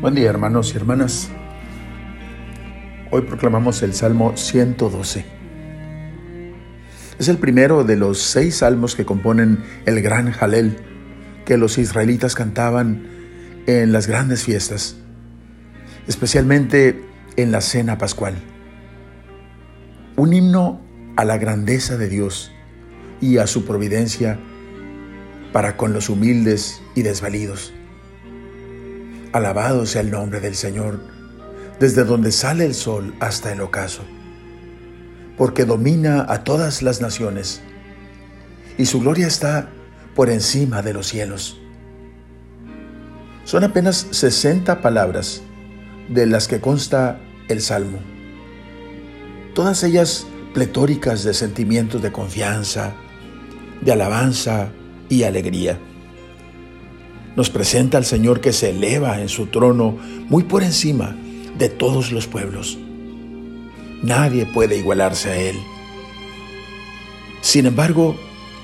Buen día hermanos y hermanas. Hoy proclamamos el Salmo 112. Es el primero de los seis salmos que componen el gran Jalel que los israelitas cantaban en las grandes fiestas, especialmente en la cena pascual. Un himno a la grandeza de Dios y a su providencia para con los humildes y desvalidos. Alabado sea el nombre del Señor, desde donde sale el sol hasta el ocaso, porque domina a todas las naciones, y su gloria está por encima de los cielos. Son apenas 60 palabras de las que consta el Salmo, todas ellas pletóricas de sentimientos de confianza, de alabanza y alegría nos presenta al Señor que se eleva en su trono muy por encima de todos los pueblos. Nadie puede igualarse a Él. Sin embargo,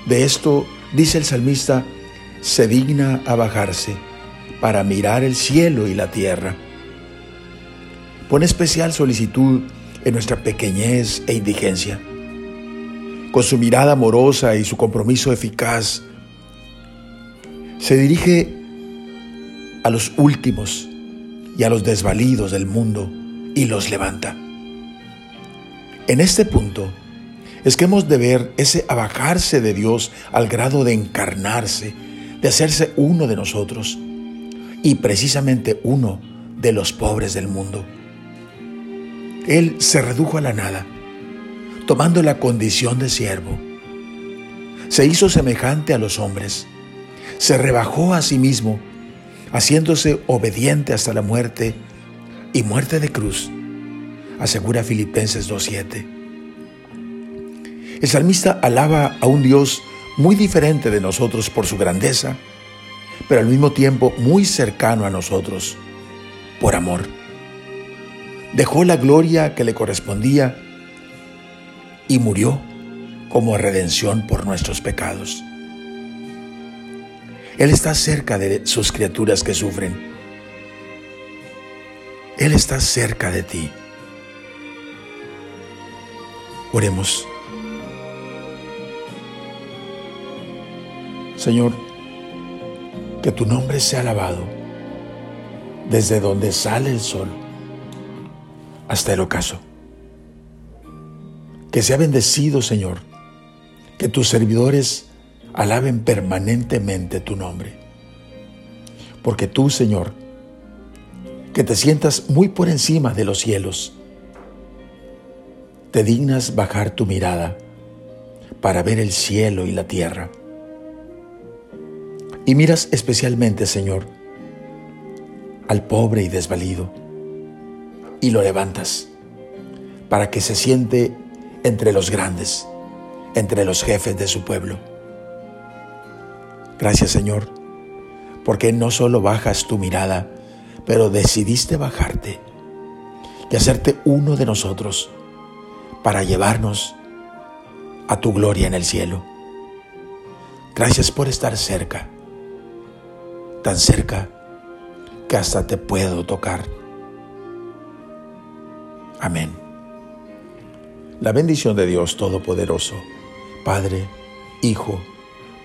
de esto, dice el salmista, se digna a bajarse para mirar el cielo y la tierra. Pone especial solicitud en nuestra pequeñez e indigencia. Con su mirada amorosa y su compromiso eficaz, se dirige a los últimos y a los desvalidos del mundo y los levanta. En este punto es que hemos de ver ese abajarse de Dios al grado de encarnarse, de hacerse uno de nosotros y precisamente uno de los pobres del mundo. Él se redujo a la nada, tomando la condición de siervo. Se hizo semejante a los hombres, se rebajó a sí mismo haciéndose obediente hasta la muerte y muerte de cruz, asegura Filipenses 2.7. El salmista alaba a un Dios muy diferente de nosotros por su grandeza, pero al mismo tiempo muy cercano a nosotros, por amor. Dejó la gloria que le correspondía y murió como redención por nuestros pecados. Él está cerca de sus criaturas que sufren. Él está cerca de ti. Oremos. Señor, que tu nombre sea alabado desde donde sale el sol hasta el ocaso. Que sea bendecido, Señor, que tus servidores alaben permanentemente tu nombre. Porque tú, Señor, que te sientas muy por encima de los cielos, te dignas bajar tu mirada para ver el cielo y la tierra. Y miras especialmente, Señor, al pobre y desvalido, y lo levantas para que se siente entre los grandes, entre los jefes de su pueblo Gracias Señor, porque no solo bajas tu mirada, pero decidiste bajarte y hacerte uno de nosotros para llevarnos a tu gloria en el cielo. Gracias por estar cerca, tan cerca que hasta te puedo tocar. Amén. La bendición de Dios Todopoderoso, Padre, Hijo,